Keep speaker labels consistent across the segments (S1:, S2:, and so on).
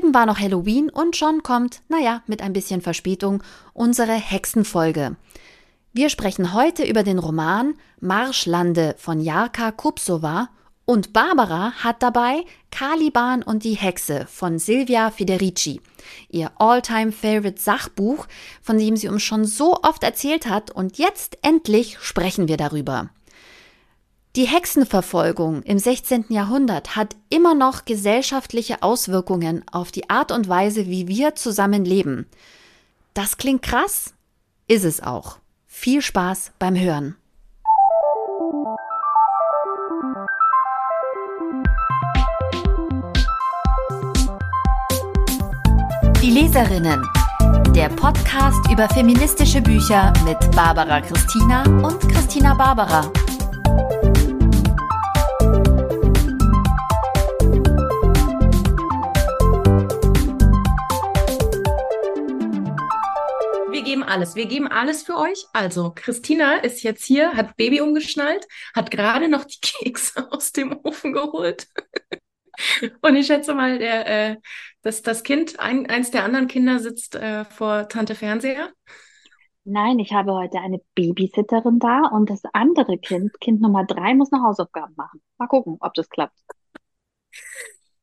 S1: Eben war noch Halloween und schon kommt, naja, mit ein bisschen Verspätung, unsere Hexenfolge. Wir sprechen heute über den Roman Marschlande von Jarka Kupsova und Barbara hat dabei Caliban und die Hexe von Silvia Federici, ihr all-time favorite Sachbuch, von dem sie uns schon so oft erzählt hat und jetzt endlich sprechen wir darüber. Die Hexenverfolgung im 16. Jahrhundert hat immer noch gesellschaftliche Auswirkungen auf die Art und Weise, wie wir zusammen leben. Das klingt krass, ist es auch. Viel Spaß beim Hören. Die Leserinnen. Der Podcast über feministische Bücher mit Barbara Christina und Christina Barbara.
S2: Geben alles. Wir geben alles für euch. Also, Christina ist jetzt hier, hat Baby umgeschnallt, hat gerade noch die Kekse aus dem Ofen geholt. Und ich schätze mal, der, äh, dass das Kind, ein, eins der anderen Kinder sitzt äh, vor Tante Fernseher.
S3: Nein, ich habe heute eine Babysitterin da und das andere Kind, Kind Nummer drei, muss noch Hausaufgaben machen. Mal gucken, ob das klappt.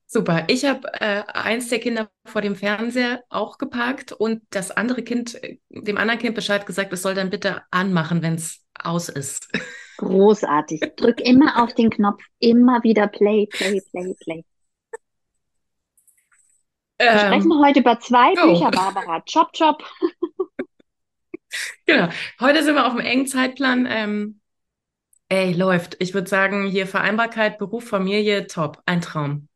S2: Super. Ich habe äh, eins der Kinder vor dem Fernseher auch geparkt und das andere Kind, äh, dem anderen Kind Bescheid gesagt, es soll dann bitte anmachen, wenn es aus ist.
S3: Großartig. Drück immer auf den Knopf, immer wieder Play, Play, Play, Play. Wir
S2: Ähm,
S3: sprechen heute über zwei
S2: oh.
S3: Bücher, Barbara. Chop, chop.
S2: genau. Heute sind wir auf einem engen Zeitplan. Ähm, ey, läuft. Ich würde sagen, hier Vereinbarkeit, Beruf, Familie, top. Ein Traum.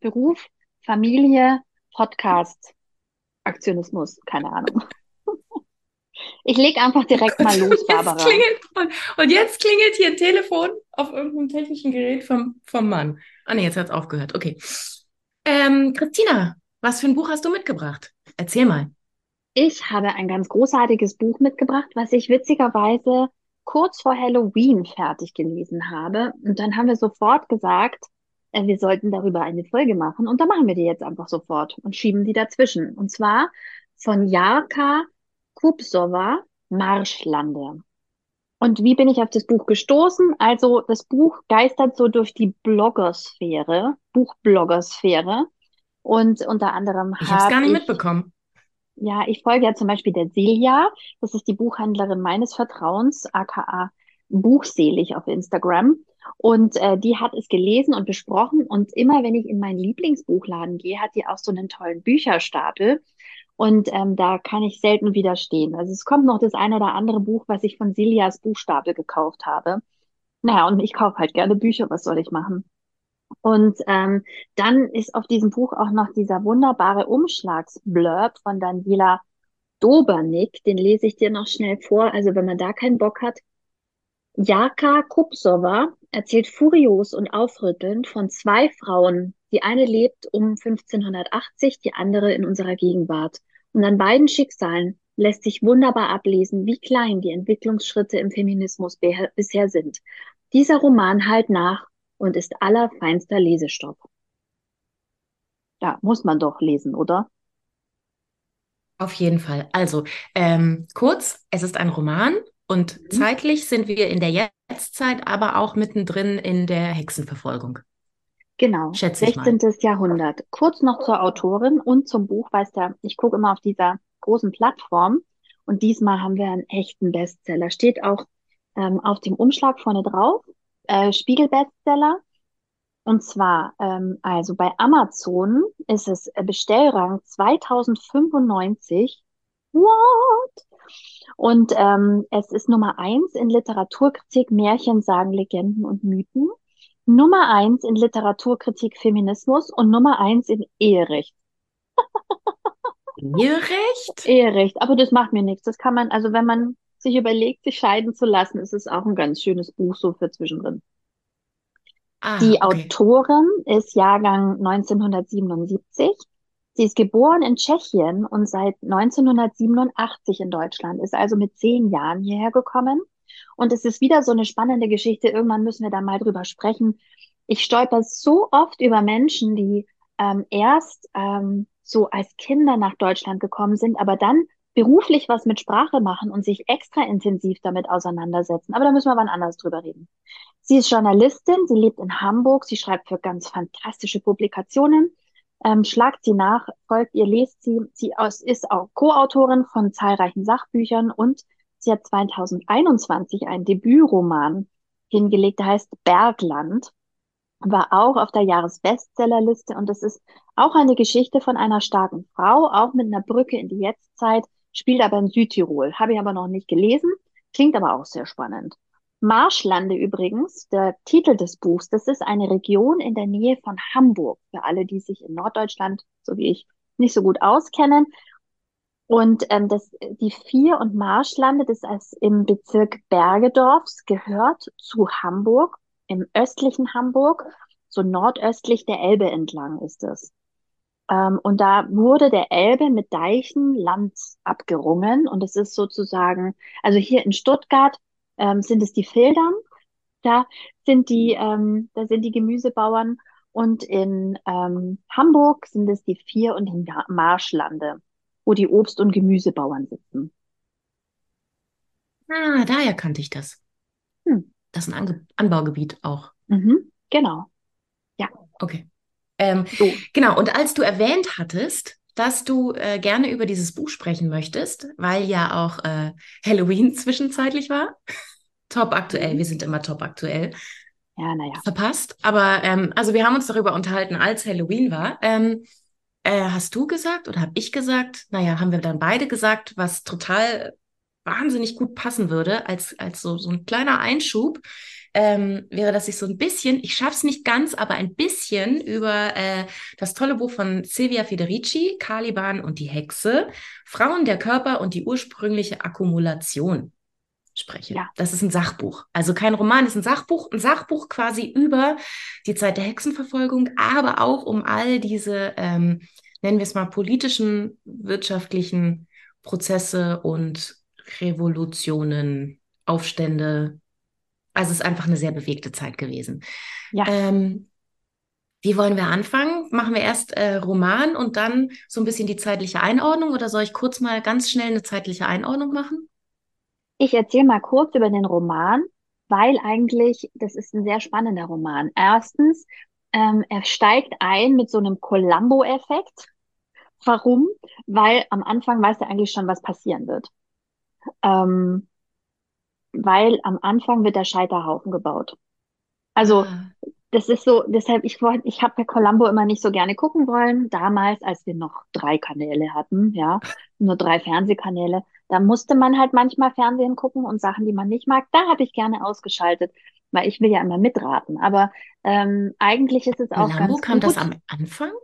S3: Beruf, Familie, Podcast, Aktionismus, keine Ahnung. Ich leg einfach direkt mal los,
S2: Jetzt
S3: Barbara.
S2: klingelt, und, und jetzt klingelt hier ein Telefon auf irgendeinem technischen Gerät vom, vom Mann. Ah nee, jetzt hat es aufgehört. Okay. Ähm, Christina, was für ein Buch hast du mitgebracht? Erzähl mal.
S3: Ich habe ein ganz großartiges Buch mitgebracht, was ich witzigerweise kurz vor Halloween fertig gelesen habe. Und dann haben wir sofort gesagt, wir sollten darüber eine Folge machen. Und da machen wir die jetzt einfach sofort und schieben die dazwischen. Und zwar von Jarka Kupsova, Marschlande. Und wie bin ich auf das Buch gestoßen? Also das Buch geistert so durch die Bloggersphäre, Buchbloggersphäre. Und unter anderem
S2: Ich habe es gar nicht
S3: habe ich
S2: mitbekommen.
S3: ja, ich folge ja zum Beispiel der Silja. Das ist die Buchhändlerin meines Vertrauens, aka Buchselig auf Instagram. Und äh, die hat es gelesen und besprochen. Und immer wenn ich in meinen Lieblingsbuchladen gehe, hat die auch so einen tollen Bücherstapel. Und ähm, da kann ich selten widerstehen. Also es kommt noch das ein oder andere Buch, was ich von Siljas Buchstapel gekauft habe. Naja, und ich kaufe halt gerne Bücher. Was soll ich machen? Und ähm, dann ist auf diesem Buch auch noch dieser wunderbare Umschlagsblurb von Daniela Dobernik. Den lese ich dir noch schnell vor. Also wenn man da keinen Bock hat. Jarka Kupsova erzählt furios und aufrüttelnd von zwei Frauen. Die eine lebt um 1580, die andere in unserer Gegenwart. Und an beiden Schicksalen lässt sich wunderbar ablesen, wie klein die Entwicklungsschritte im Feminismus bisher sind. Dieser Roman halt nach und ist allerfeinster Lesestoff. Ja, muss man doch lesen, oder?
S2: Auf jeden Fall. Also, ähm, kurz, es ist ein Roman und
S3: Mhm.
S2: zeitlich sind wir in der Jetztzeit, aber auch mittendrin in der Hexenverfolgung.
S3: Genau,
S2: Schätze ich mal.
S3: 16. Jahrhundert. Kurz noch zur Autorin und zum Buch, weißt du, ich gucke immer auf dieser großen Plattform und diesmal haben wir einen echten Bestseller. Steht auch ähm, auf dem Umschlag vorne drauf, äh, Spiegel-Bestseller. Und zwar, ähm, also bei Amazon ist es äh, Bestellrang 2095. What? Und ähm, es ist Nummer eins in Literaturkritik, Märchen, Sagen, Legenden und Mythen. Nummer eins in Literaturkritik Feminismus und Nummer eins in Eherecht.
S2: Eherecht?
S3: Eherecht, aber das macht mir nichts. Das kann man, also wenn man sich überlegt, sich scheiden zu lassen, ist es auch ein ganz schönes Buch so für zwischendrin.
S2: Ah,
S3: Die
S2: okay.
S3: Autorin ist Jahrgang 1977. Sie ist geboren in Tschechien und seit 1987 in Deutschland, ist also mit zehn Jahren hierher gekommen. Und es ist wieder so eine spannende Geschichte. Irgendwann müssen wir da mal drüber sprechen. Ich stolper so oft über Menschen, die ähm, erst ähm, so als Kinder nach Deutschland gekommen sind, aber dann beruflich was mit Sprache machen und sich extra intensiv damit auseinandersetzen. Aber da müssen wir wann anders drüber reden. Sie ist Journalistin, sie lebt in Hamburg, sie schreibt für ganz fantastische Publikationen. Ähm, schlagt sie nach, folgt ihr, lest sie. Sie ist auch Co-Autorin von zahlreichen Sachbüchern und sie hat 2021 einen Debütroman hingelegt, der heißt Bergland war auch auf der Jahresbestsellerliste und es ist auch eine Geschichte von einer starken Frau, auch mit einer Brücke in die Jetztzeit, spielt aber in Südtirol. Habe ich aber noch nicht gelesen, klingt aber auch sehr spannend. Marschlande übrigens, der Titel des Buchs, das ist eine Region in der Nähe von Hamburg, für alle, die sich in Norddeutschland, so wie ich, nicht so gut auskennen. Und ähm, das, die Vier- und Marschlande, das ist im Bezirk Bergedorfs, gehört zu Hamburg im östlichen Hamburg, so nordöstlich der Elbe entlang ist es. Ähm, und da wurde der Elbe mit Deichen Land abgerungen. Und es ist sozusagen, also hier in Stuttgart ähm, sind es die Feldern, da sind die, ähm, da sind die Gemüsebauern. Und in ähm, Hamburg sind es die Vier- und die Marschlande, wo die Obst- und Gemüsebauern sitzen.
S2: Ah, daher kannte ich das. Hm. Das ist ein Ange Anbaugebiet auch.
S3: Mhm, genau. Ja.
S2: Okay. Ähm, so. Genau, und als du erwähnt hattest, dass du äh, gerne über dieses Buch sprechen möchtest, weil ja auch äh, Halloween zwischenzeitlich war. top aktuell, mhm. wir sind immer top aktuell.
S3: Ja, naja.
S2: Verpasst. Aber ähm, also wir haben uns darüber unterhalten, als Halloween war. Ähm, äh, hast du gesagt oder habe ich gesagt? Naja, haben wir dann beide gesagt, was total wahnsinnig gut passen würde, als, als so, so ein kleiner Einschub, ähm, wäre, dass ich so ein bisschen, ich schaffe es nicht ganz, aber ein bisschen über äh, das tolle Buch von Silvia Federici, Caliban und die Hexe, Frauen, der Körper und die ursprüngliche Akkumulation spreche. Ja. Das ist ein Sachbuch. Also kein Roman, ist ein Sachbuch, ein Sachbuch quasi über die Zeit der Hexenverfolgung, aber auch um all diese, ähm, nennen wir es mal, politischen, wirtschaftlichen Prozesse und Revolutionen, Aufstände. Also es ist einfach eine sehr bewegte Zeit gewesen. Ja. Ähm, wie wollen wir anfangen? Machen wir erst äh, Roman und dann so ein bisschen die zeitliche Einordnung oder soll ich kurz mal ganz schnell eine zeitliche Einordnung machen?
S3: Ich erzähle mal kurz über den Roman, weil eigentlich, das ist ein sehr spannender Roman. Erstens, ähm, er steigt ein mit so einem Columbo-Effekt. Warum? Weil am Anfang weiß er eigentlich schon, was passieren wird. Ähm, weil am Anfang wird der Scheiterhaufen gebaut. Also ah. das ist so, deshalb, ich wollte, ich habe bei Columbo immer nicht so gerne gucken wollen. Damals, als wir noch drei Kanäle hatten, ja, nur drei Fernsehkanäle, da musste man halt manchmal Fernsehen gucken und Sachen, die man nicht mag, da habe ich gerne ausgeschaltet, weil ich will ja immer mitraten. Aber ähm, eigentlich ist es auch
S2: Columbo
S3: ganz
S2: kam
S3: gut.
S2: das am Anfang?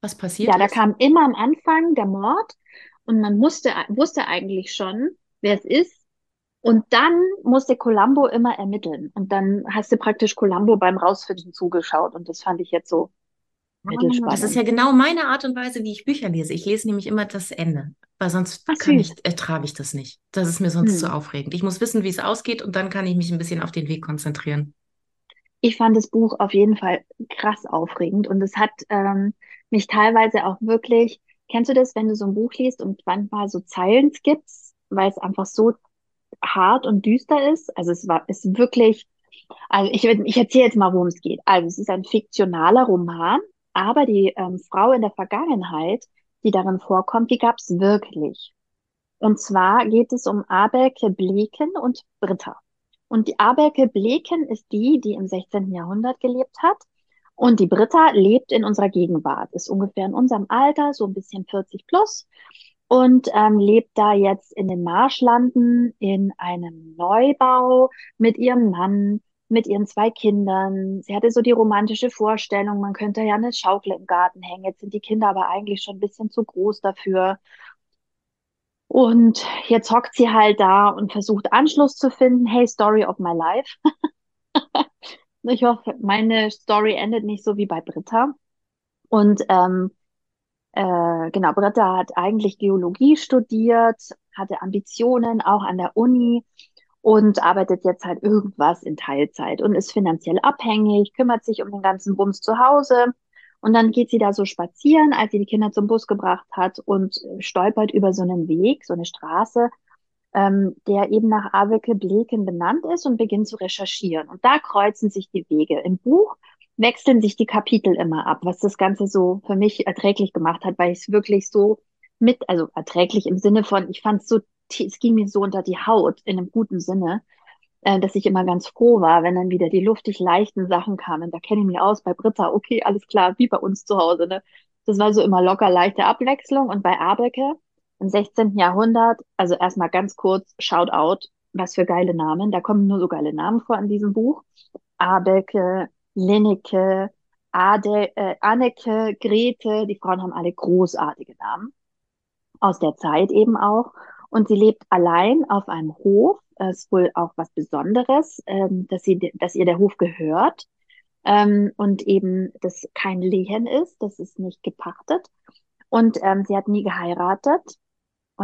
S2: Was passiert?
S3: Ja, da kam immer am Anfang der Mord und man musste, wusste eigentlich schon, wer es ist. Und dann musste Columbo immer ermitteln. Und dann hast du praktisch Columbo beim Rausfinden zugeschaut. Und das fand ich jetzt so
S2: mittelspannend. Das ist ja genau meine Art und Weise, wie ich Bücher lese. Ich lese nämlich immer das Ende. Weil sonst Ach, kann ich, ertrage ich das nicht. Das ist mir sonst hm. zu aufregend. Ich muss wissen, wie es ausgeht und dann kann ich mich ein bisschen auf den Weg konzentrieren.
S3: Ich fand das Buch auf jeden Fall krass aufregend und es hat ähm, mich teilweise auch wirklich Kennst du das, wenn du so ein Buch liest und manchmal so Zeilen skippst, weil es einfach so hart und düster ist? Also es war, ist wirklich, also ich, ich erzähle jetzt mal, worum es geht. Also es ist ein fiktionaler Roman, aber die ähm, Frau in der Vergangenheit, die darin vorkommt, die gab es wirklich. Und zwar geht es um Abelke Bleken und Britta. Und die Abelke Bleken ist die, die im 16. Jahrhundert gelebt hat und die Britta lebt in unserer Gegenwart, ist ungefähr in unserem Alter, so ein bisschen 40 plus und ähm, lebt da jetzt in den Marschlanden in einem Neubau mit ihrem Mann, mit ihren zwei Kindern. Sie hatte so die romantische Vorstellung, man könnte ja eine Schaukel im Garten hängen. Jetzt sind die Kinder aber eigentlich schon ein bisschen zu groß dafür. Und jetzt hockt sie halt da und versucht Anschluss zu finden. Hey, Story of my life. Ich hoffe, meine Story endet nicht so wie bei Britta. Und ähm, äh, genau, Britta hat eigentlich Geologie studiert, hatte Ambitionen auch an der Uni und arbeitet jetzt halt irgendwas in Teilzeit und ist finanziell abhängig, kümmert sich um den ganzen Bums zu Hause Und dann geht sie da so spazieren, als sie die Kinder zum Bus gebracht hat und stolpert über so einen Weg, so eine Straße, ähm, der eben nach Aveke Bleken benannt ist und beginnt zu recherchieren. Und da kreuzen sich die Wege. Im Buch wechseln sich die Kapitel immer ab, was das Ganze so für mich erträglich gemacht hat, weil ich es wirklich so mit, also erträglich im Sinne von, ich fand es so, es ging mir so unter die Haut in einem guten Sinne, äh, dass ich immer ganz froh war, wenn dann wieder die luftig leichten Sachen kamen. Da kenne ich mich aus bei Britta, okay, alles klar, wie bei uns zu Hause. Ne? Das war so immer locker leichte Abwechslung. Und bei Abeke im 16. Jahrhundert, also erstmal ganz kurz, Shoutout, was für geile Namen. Da kommen nur so geile Namen vor in diesem Buch. Abeke, Linneke, Ade, äh, Anneke, Grete, die Frauen haben alle großartige Namen. Aus der Zeit eben auch. Und sie lebt allein auf einem Hof. Das ist wohl auch was Besonderes, ähm, dass, sie, dass ihr der Hof gehört. Ähm, und eben das kein Lehen ist, das ist nicht gepachtet. Und ähm, sie hat nie geheiratet.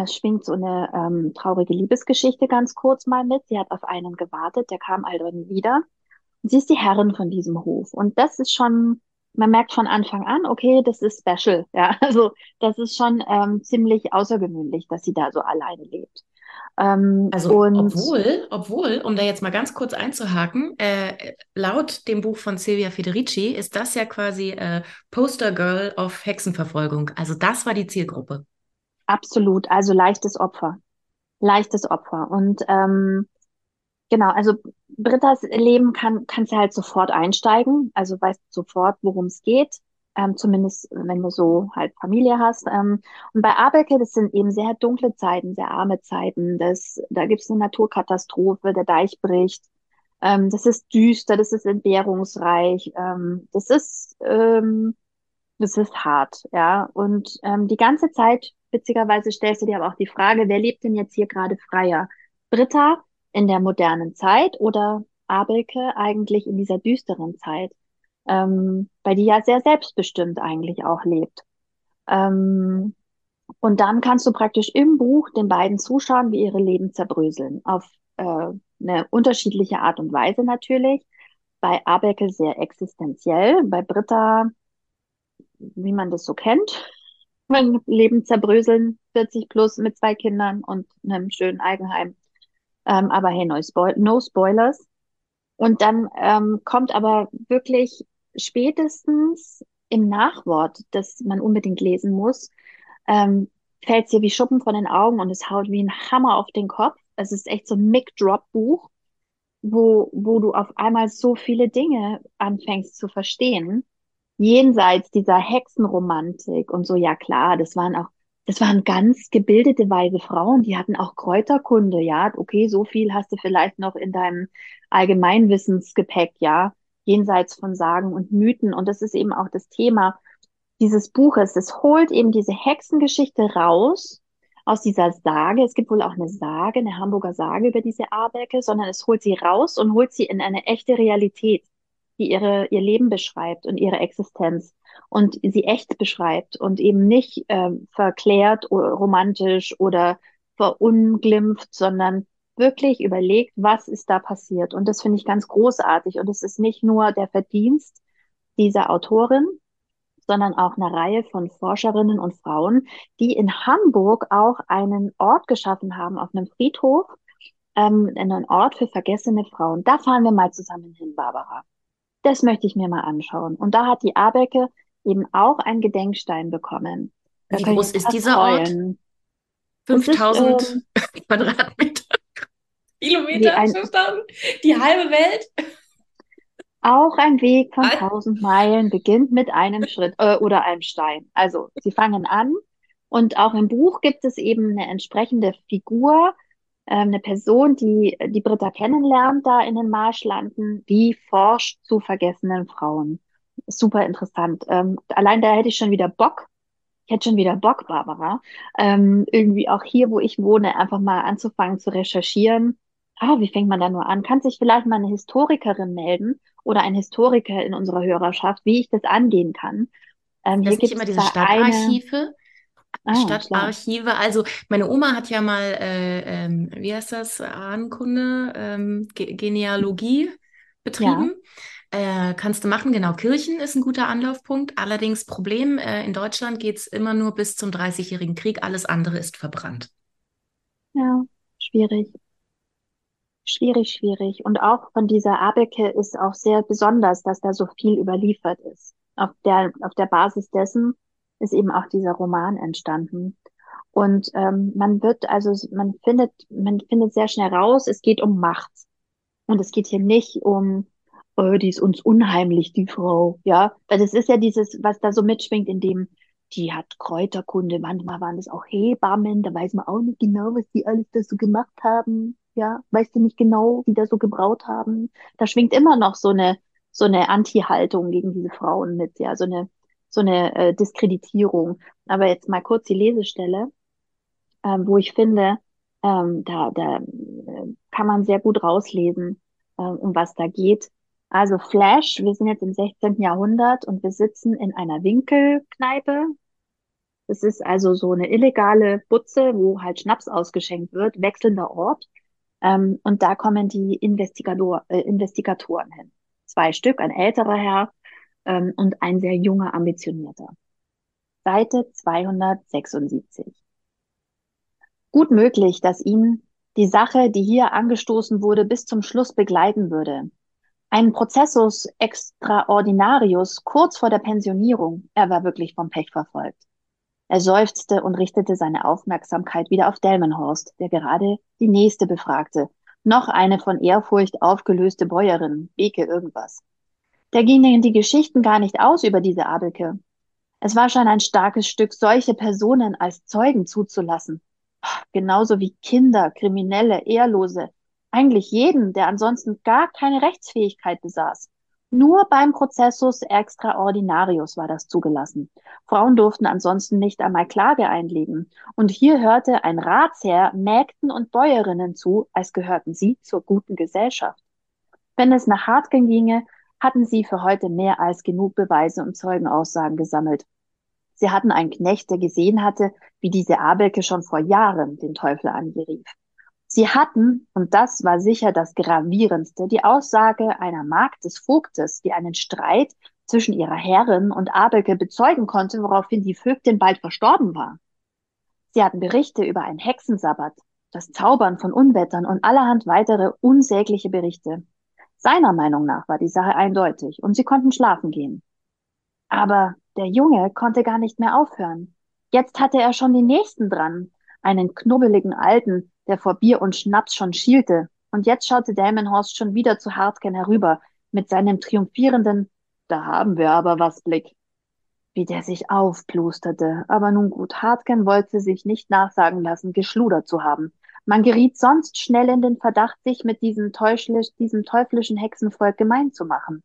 S3: Es schwingt so eine ähm, traurige Liebesgeschichte ganz kurz mal mit. Sie hat auf einen gewartet, der kam also nie wieder. Sie ist die Herrin von diesem Hof. Und das ist schon, man merkt von Anfang an, okay, das ist special. Ja, also das ist schon ähm, ziemlich außergewöhnlich, dass sie da so alleine lebt.
S2: Ähm, also obwohl, obwohl, um da jetzt mal ganz kurz einzuhaken, äh, laut dem Buch von Silvia Federici ist das ja quasi äh, Poster Girl of Hexenverfolgung. Also das war die Zielgruppe.
S3: Absolut, also leichtes Opfer. Leichtes Opfer. Und ähm, genau, also Brittas Leben kann, kannst du halt sofort einsteigen, also weißt sofort, worum es geht. Ähm, zumindest wenn du so halt Familie hast. Ähm, und bei Abelke, das sind eben sehr dunkle Zeiten, sehr arme Zeiten. Das, da gibt es eine Naturkatastrophe, der Deich bricht. Ähm, das ist düster, das ist entbehrungsreich. Ähm, das ist ähm, das ist hart, ja. Und ähm, die ganze Zeit, witzigerweise, stellst du dir aber auch die Frage, wer lebt denn jetzt hier gerade freier? Britta in der modernen Zeit oder Abelke eigentlich in dieser düsteren Zeit? Ähm, weil die ja sehr selbstbestimmt eigentlich auch lebt. Ähm, und dann kannst du praktisch im Buch den beiden zuschauen, wie ihre Leben zerbröseln. Auf äh, eine unterschiedliche Art und Weise natürlich. Bei Abelke sehr existenziell, bei Britta wie man das so kennt. Mein Leben zerbröseln, 40 plus mit zwei Kindern und einem schönen Eigenheim. Ähm, aber hey, no, Spoil no Spoilers. Und dann ähm, kommt aber wirklich spätestens im Nachwort, das man unbedingt lesen muss, ähm, fällt es dir wie Schuppen von den Augen und es haut wie ein Hammer auf den Kopf. Es ist echt so ein Mic-Drop-Buch, wo, wo du auf einmal so viele Dinge anfängst zu verstehen jenseits dieser Hexenromantik und so, ja klar, das waren auch, das waren ganz gebildete weise Frauen, die hatten auch Kräuterkunde, ja, okay, so viel hast du vielleicht noch in deinem Allgemeinwissensgepäck, ja, jenseits von Sagen und Mythen. Und das ist eben auch das Thema dieses Buches. Es holt eben diese Hexengeschichte raus aus dieser Sage. Es gibt wohl auch eine Sage, eine Hamburger Sage über diese Aberke, sondern es holt sie raus und holt sie in eine echte Realität die ihre, ihr Leben beschreibt und ihre Existenz und sie echt beschreibt und eben nicht äh, verklärt oder romantisch oder verunglimpft, sondern wirklich überlegt, was ist da passiert. Und das finde ich ganz großartig. Und es ist nicht nur der Verdienst dieser Autorin, sondern auch eine Reihe von Forscherinnen und Frauen, die in Hamburg auch einen Ort geschaffen haben auf einem Friedhof, ähm, einen Ort für vergessene Frauen. Da fahren wir mal zusammen hin, Barbara das möchte ich mir mal anschauen. Und da hat die Abecke eben auch einen Gedenkstein bekommen.
S2: Da Wie groß ist dieser Ort? 5000 ist, äh, Quadratmeter. Kilometer, ein, Die halbe Welt.
S3: Auch ein Weg von 1000 Meilen beginnt mit einem Schritt äh, oder einem Stein. Also sie fangen an und auch im Buch gibt es eben eine entsprechende Figur, ähm, eine Person, die die Britta kennenlernt da in den Marschlanden, die forscht zu vergessenen Frauen. Super interessant. Ähm, allein da hätte ich schon wieder Bock. Ich hätte schon wieder Bock, Barbara, ähm, irgendwie auch hier, wo ich wohne, einfach mal anzufangen zu recherchieren. Ah, wie fängt man da nur an? Kann sich vielleicht mal eine Historikerin melden oder ein Historiker in unserer Hörerschaft, wie ich das angehen kann?
S2: Ähm, das hier gibt immer diese Stadtarchive. Eine, Ah, Stadtarchive. Klar. Also meine Oma hat ja mal, äh, ähm, wie heißt das, Ahnenkunde, ähm, Ge Genealogie betrieben. Ja. Äh, kannst du machen, genau. Kirchen ist ein guter Anlaufpunkt. Allerdings Problem, äh, in Deutschland geht es immer nur bis zum Dreißigjährigen Krieg. Alles andere ist verbrannt.
S3: Ja, schwierig. Schwierig, schwierig. Und auch von dieser Abeke ist auch sehr besonders, dass da so viel überliefert ist. Auf der, auf der Basis dessen ist eben auch dieser Roman entstanden. Und ähm, man wird, also man findet, man findet sehr schnell raus, es geht um Macht. Und es geht hier nicht um, oh, die ist uns unheimlich, die Frau, ja. Weil das ist ja dieses, was da so mitschwingt, in dem, die hat Kräuterkunde, manchmal waren das auch Hebammen, da weiß man auch nicht genau, was die alles da so gemacht haben, ja. Weißt du nicht genau, wie da so gebraut haben. Da schwingt immer noch so eine, so eine Anti-Haltung gegen diese Frauen mit, ja, so eine, so eine äh, Diskreditierung. Aber jetzt mal kurz die Lesestelle, ähm, wo ich finde, ähm, da, da äh, kann man sehr gut rauslesen, äh, um was da geht. Also Flash, wir sind jetzt im 16. Jahrhundert und wir sitzen in einer Winkelkneipe. Das ist also so eine illegale Butze, wo halt Schnaps ausgeschenkt wird, wechselnder Ort. Ähm, und da kommen die Investigator, äh, Investigatoren hin. Zwei Stück, ein älterer Herr ähm, und ein sehr junger, ambitionierter. Seite 276. Gut möglich, dass ihn die Sache, die hier angestoßen wurde, bis zum Schluss begleiten würde. Ein Prozessus extraordinarius kurz vor der Pensionierung. Er war wirklich vom Pech verfolgt. Er seufzte und richtete seine Aufmerksamkeit wieder auf Delmenhorst, der gerade die nächste befragte. Noch eine von Ehrfurcht aufgelöste Bäuerin, Beke irgendwas. Da gingen die Geschichten gar nicht aus über diese Abelke. Es war schon ein starkes Stück, solche Personen als Zeugen zuzulassen. Genauso wie Kinder, Kriminelle, Ehrlose, eigentlich jeden, der ansonsten gar keine Rechtsfähigkeit besaß. Nur beim Prozessus extraordinarius war das zugelassen. Frauen durften ansonsten nicht einmal Klage einlegen. Und hier hörte ein Ratsherr Mägden und Bäuerinnen zu, als gehörten sie zur guten Gesellschaft. Wenn es nach Hartgen ginge, hatten sie für heute mehr als genug Beweise und Zeugenaussagen gesammelt. Sie hatten einen Knecht, der gesehen hatte, wie diese Abelke schon vor Jahren den Teufel angerief. Sie hatten, und das war sicher das gravierendste, die Aussage einer Magd des Vogtes, die einen Streit zwischen ihrer Herrin und Abelke bezeugen konnte, woraufhin die Vögtin bald verstorben war. Sie hatten Berichte über einen Hexensabbat, das Zaubern von Unwettern und allerhand weitere unsägliche Berichte. Seiner Meinung nach war die Sache eindeutig und sie konnten schlafen gehen. Aber der Junge konnte gar nicht mehr aufhören. Jetzt hatte er schon den nächsten dran, einen knubbeligen Alten, der vor Bier und Schnaps schon schielte. Und jetzt schaute Delmenhorst schon wieder zu Hartgen herüber, mit seinem triumphierenden Da haben wir aber was Blick. Wie der sich aufplusterte. Aber nun gut, Hartgen wollte sich nicht nachsagen lassen, geschludert zu haben. Man geriet sonst schnell in den Verdacht, sich mit diesem, teuflisch, diesem teuflischen Hexenvolk gemein zu machen.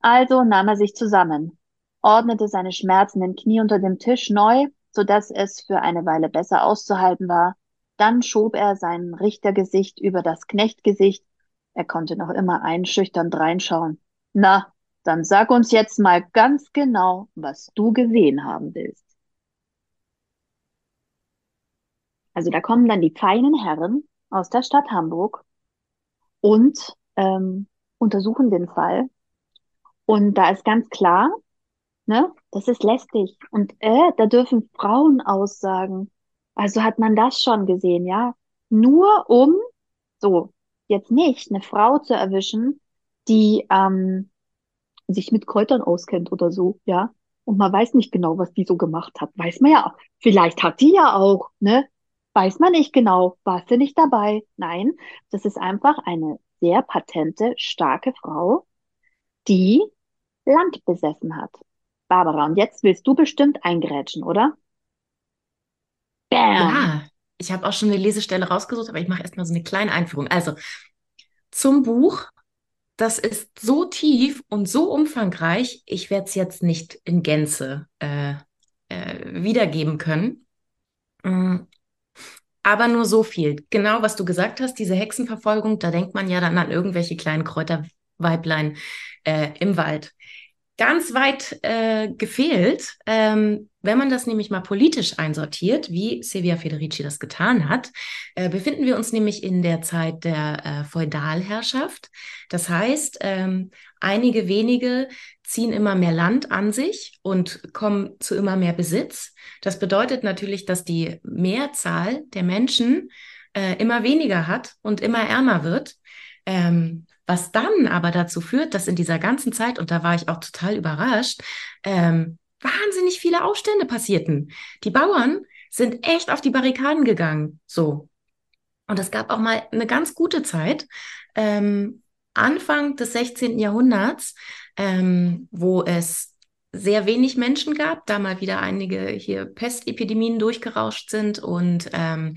S3: Also nahm er sich zusammen, ordnete seine schmerzenden Knie unter dem Tisch neu, so dass es für eine Weile besser auszuhalten war, dann schob er sein Richtergesicht über das Knechtgesicht. Er konnte noch immer einschüchternd reinschauen. Na, dann sag uns jetzt mal ganz genau, was du gesehen haben willst. Also da kommen dann die feinen Herren aus der Stadt Hamburg und ähm, untersuchen den Fall. Und da ist ganz klar, ne, das ist lästig. Und äh, da dürfen Frauen aussagen. Also hat man das schon gesehen, ja? Nur um, so, jetzt nicht eine Frau zu erwischen, die ähm, sich mit Kräutern auskennt oder so, ja? Und man weiß nicht genau, was die so gemacht hat. Weiß man ja auch. Vielleicht hat die ja auch, ne? Weiß man nicht genau. Warst du nicht dabei? Nein, das ist einfach eine sehr patente, starke Frau, die Land besessen hat. Barbara, und jetzt willst du bestimmt eingrätschen, oder?
S2: Bam. Ja, ich habe auch schon eine Lesestelle rausgesucht, aber ich mache erstmal so eine kleine Einführung. Also zum Buch. Das ist so tief und so umfangreich. Ich werde es jetzt nicht in Gänze äh, äh, wiedergeben können. Aber nur so viel. Genau, was du gesagt hast, diese Hexenverfolgung, da denkt man ja dann an irgendwelche kleinen Kräuterweiblein äh, im Wald ganz weit äh, gefehlt. Ähm, wenn man das nämlich mal politisch einsortiert, wie Silvia Federici das getan hat, äh, befinden wir uns nämlich in der Zeit der äh, Feudalherrschaft. Das heißt, ähm, einige wenige ziehen immer mehr Land an sich und kommen zu immer mehr Besitz. Das bedeutet natürlich, dass die Mehrzahl der Menschen äh, immer weniger hat und immer ärmer wird. Ähm, was dann aber dazu führt, dass in dieser ganzen Zeit, und da war ich auch total überrascht, ähm, wahnsinnig viele Aufstände passierten. Die Bauern sind echt auf die Barrikaden gegangen. So. Und es gab auch mal eine ganz gute Zeit, ähm, Anfang des 16. Jahrhunderts, ähm, wo es sehr wenig Menschen gab, da mal wieder einige hier Pestepidemien durchgerauscht sind. Und ähm,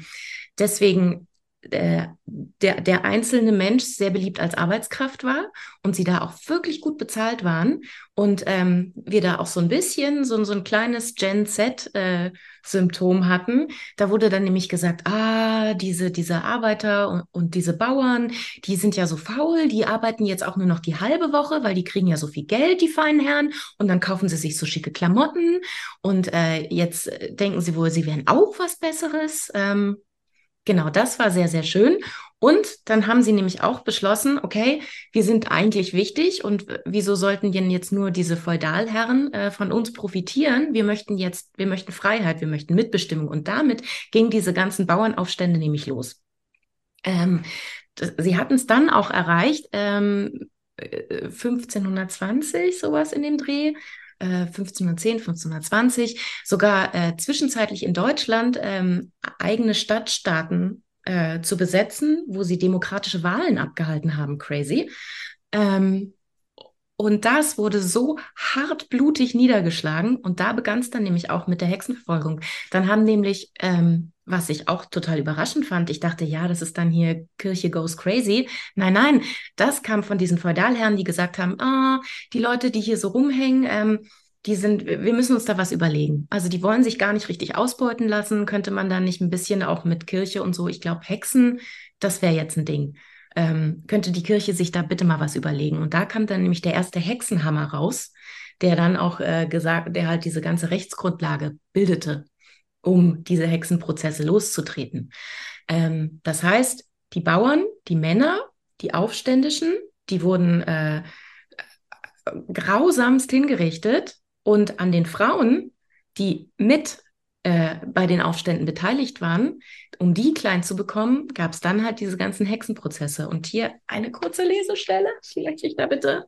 S2: deswegen der, der, der einzelne Mensch sehr beliebt als Arbeitskraft war und sie da auch wirklich gut bezahlt waren und ähm, wir da auch so ein bisschen so, so ein kleines Gen Z-Symptom äh, hatten. Da wurde dann nämlich gesagt, ah, diese, diese Arbeiter und, und diese Bauern, die sind ja so faul, die arbeiten jetzt auch nur noch die halbe Woche, weil die kriegen ja so viel Geld, die feinen Herren, und dann kaufen sie sich so schicke Klamotten und äh, jetzt denken sie wohl, sie wären auch was Besseres. Ähm, Genau, das war sehr, sehr schön. Und dann haben sie nämlich auch beschlossen, okay, wir sind eigentlich wichtig und wieso sollten denn jetzt nur diese Feudalherren äh, von uns profitieren? Wir möchten jetzt, wir möchten Freiheit, wir möchten Mitbestimmung. Und damit gingen diese ganzen Bauernaufstände nämlich los. Ähm, sie hatten es dann auch erreicht, ähm, 1520, äh, sowas in dem Dreh. 1510, äh, 1520, sogar äh, zwischenzeitlich in Deutschland ähm, eigene Stadtstaaten äh, zu besetzen, wo sie demokratische Wahlen abgehalten haben. Crazy. Ähm, und das wurde so hartblutig niedergeschlagen. Und da begann es dann nämlich auch mit der Hexenverfolgung. Dann haben nämlich, ähm, was ich auch total überraschend fand, ich dachte, ja, das ist dann hier Kirche goes crazy. Nein, nein, das kam von diesen Feudalherren, die gesagt haben, ah, die Leute, die hier so rumhängen, ähm, die sind, wir müssen uns da was überlegen. Also die wollen sich gar nicht richtig ausbeuten lassen. Könnte man da nicht ein bisschen auch mit Kirche und so, ich glaube, Hexen, das wäre jetzt ein Ding ähm, könnte die Kirche sich da bitte mal was überlegen. Und da kam dann nämlich der erste Hexenhammer raus, der dann auch äh, gesagt, der halt diese ganze Rechtsgrundlage bildete, um diese Hexenprozesse loszutreten. Ähm, das heißt, die Bauern, die Männer, die Aufständischen, die wurden äh, grausamst hingerichtet und an den Frauen, die mit äh, bei den Aufständen beteiligt waren, um die klein zu bekommen, gab es dann halt diese ganzen Hexenprozesse. Und hier eine kurze Lesestelle, vielleicht ich da bitte.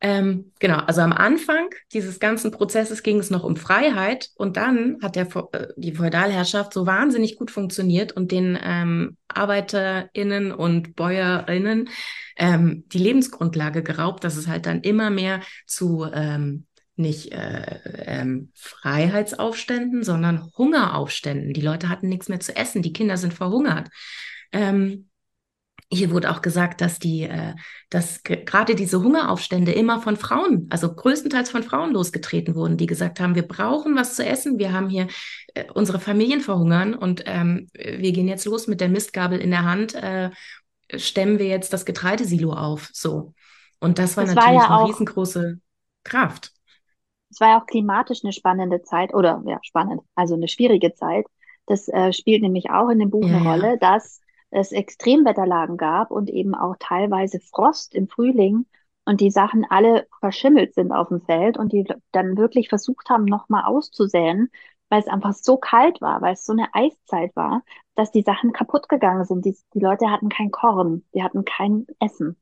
S2: Ähm, genau, also am Anfang dieses ganzen Prozesses ging es noch um Freiheit und dann hat der, äh, die Feudalherrschaft so wahnsinnig gut funktioniert und den ähm, ArbeiterInnen und BäuerInnen ähm, die Lebensgrundlage geraubt, dass es halt dann immer mehr zu ähm, nicht äh, ähm, Freiheitsaufständen, sondern Hungeraufständen. Die Leute hatten nichts mehr zu essen, die Kinder sind verhungert. Ähm, hier wurde auch gesagt, dass die, äh, dass gerade diese Hungeraufstände immer von Frauen, also größtenteils von Frauen losgetreten wurden, die gesagt haben, wir brauchen was zu essen, wir haben hier äh, unsere Familien verhungern und ähm, wir gehen jetzt los mit der Mistgabel in der Hand, äh, stemmen wir jetzt das Getreidesilo auf, so. Und das war das natürlich war ja eine riesengroße Kraft
S3: es war ja auch klimatisch eine spannende Zeit oder ja, spannend, also eine schwierige Zeit. Das äh, spielt nämlich auch in dem Buch ja, eine Rolle, ja. dass es Extremwetterlagen gab und eben auch teilweise Frost im Frühling und die Sachen alle verschimmelt sind auf dem Feld und die dann wirklich versucht haben, nochmal auszusäen, weil es einfach so kalt war, weil es so eine Eiszeit war, dass die Sachen kaputt gegangen sind. Die, die Leute hatten kein Korn, die hatten kein Essen.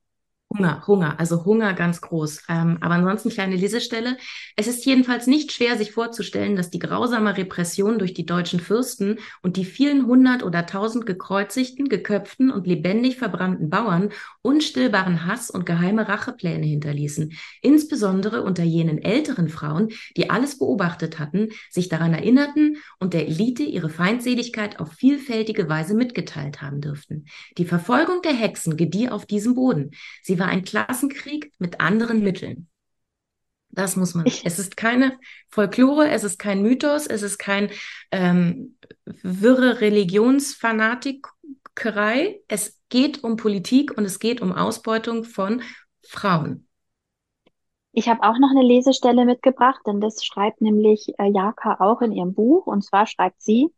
S2: Hunger, Hunger, also Hunger ganz groß. Ähm, aber ansonsten kleine Lesestelle. Es ist jedenfalls nicht schwer, sich vorzustellen, dass die grausame Repression durch die deutschen Fürsten und die vielen hundert oder tausend gekreuzigten, geköpften und lebendig verbrannten Bauern unstillbaren Hass und geheime Rachepläne hinterließen. Insbesondere unter jenen älteren Frauen, die alles beobachtet hatten, sich daran erinnerten und der Elite ihre Feindseligkeit auf vielfältige Weise mitgeteilt haben dürften. Die Verfolgung der Hexen gedieh auf diesem Boden. Sie war ein Klassenkrieg mit anderen Mitteln. Das muss man. Es ist keine Folklore, es ist kein Mythos, es ist kein ähm, wirre Religionsfanatikerei. Es geht um Politik und es geht um Ausbeutung von Frauen.
S3: Ich habe auch noch eine Lesestelle mitgebracht, denn das schreibt nämlich äh, Jaka auch in ihrem Buch. Und zwar schreibt sie,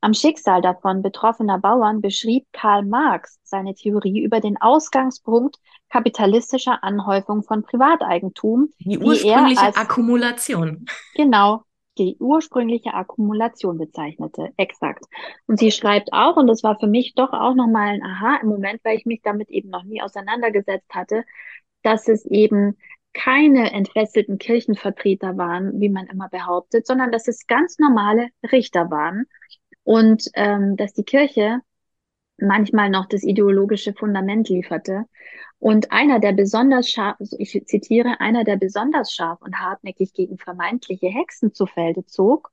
S3: Am Schicksal davon betroffener Bauern beschrieb Karl Marx seine Theorie über den Ausgangspunkt kapitalistischer Anhäufung von Privateigentum.
S2: Die ursprüngliche als, Akkumulation.
S3: Genau, die ursprüngliche Akkumulation bezeichnete. Exakt. Und sie schreibt auch, und das war für mich doch auch nochmal ein Aha im Moment, weil ich mich damit eben noch nie auseinandergesetzt hatte, dass es eben keine entfesselten Kirchenvertreter waren, wie man immer behauptet, sondern dass es ganz normale Richter waren und ähm, dass die Kirche manchmal noch das ideologische Fundament lieferte. Und einer, der besonders scharf, also ich zitiere, einer, der besonders scharf und hartnäckig gegen vermeintliche Hexen zu Felde zog,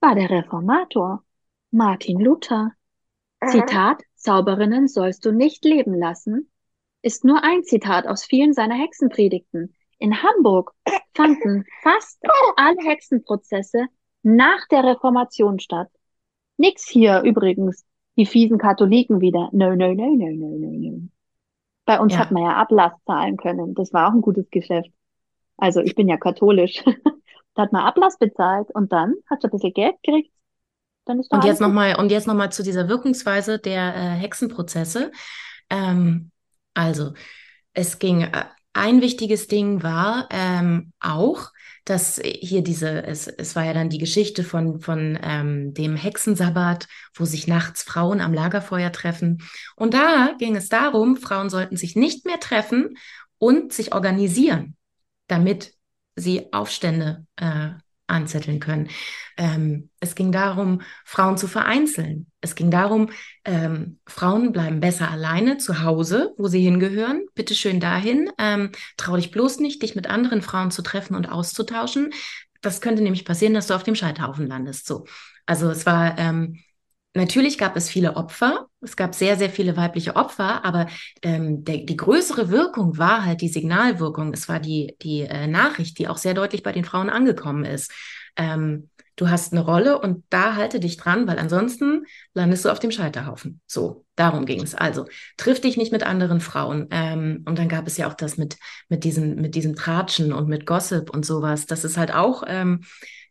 S3: war der Reformator Martin Luther. Aha. Zitat, Zauberinnen sollst du nicht leben lassen, ist nur ein Zitat aus vielen seiner Hexenpredigten. In Hamburg fanden fast alle Hexenprozesse nach der Reformation statt. Nix hier übrigens, die fiesen Katholiken wieder. No, no, no, no, no, no, no. Bei uns ja. hat man ja Ablass zahlen können. Das war auch ein gutes Geschäft. Also ich bin ja katholisch. da hat man Ablass bezahlt und dann hat du ein bisschen Geld gekriegt.
S2: Dann ist und jetzt nochmal und jetzt noch mal zu dieser Wirkungsweise der äh, Hexenprozesse. Ähm, also es ging äh, ein wichtiges Ding war ähm, auch, dass hier diese, es, es war ja dann die Geschichte von, von ähm, dem Hexensabbat, wo sich nachts Frauen am Lagerfeuer treffen. Und da ging es darum, Frauen sollten sich nicht mehr treffen und sich organisieren, damit sie Aufstände äh, anzetteln können. Ähm, es ging darum, Frauen zu vereinzeln. Es ging darum, ähm, Frauen bleiben besser alleine zu Hause, wo sie hingehören. Bitte schön dahin. Ähm, trau dich bloß nicht, dich mit anderen Frauen zu treffen und auszutauschen. Das könnte nämlich passieren, dass du auf dem Scheiterhaufen landest. So. Also es war ähm, Natürlich gab es viele Opfer, es gab sehr, sehr viele weibliche Opfer, aber ähm, der, die größere Wirkung war halt die Signalwirkung. Es war die, die äh, Nachricht, die auch sehr deutlich bei den Frauen angekommen ist. Ähm, du hast eine Rolle und da halte dich dran, weil ansonsten landest du auf dem Scheiterhaufen. So, darum ging es. Also, triff dich nicht mit anderen Frauen. Ähm, und dann gab es ja auch das mit, mit, diesem, mit diesem Tratschen und mit Gossip und sowas. Das ist halt auch. Ähm,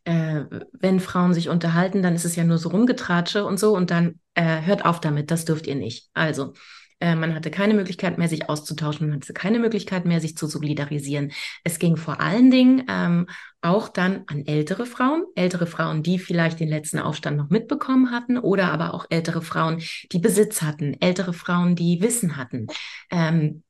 S2: äh, wenn Frauen sich unterhalten, dann ist es ja nur so Rumgetratsche und so und dann äh, hört auf damit, das dürft ihr nicht. Also, äh, man hatte keine Möglichkeit mehr, sich auszutauschen, man hatte keine Möglichkeit mehr, sich zu solidarisieren. Es ging vor allen Dingen ähm, auch dann an ältere Frauen, ältere Frauen, die vielleicht den letzten Aufstand noch mitbekommen hatten oder aber auch ältere Frauen, die Besitz hatten, ältere Frauen, die Wissen hatten. Ähm,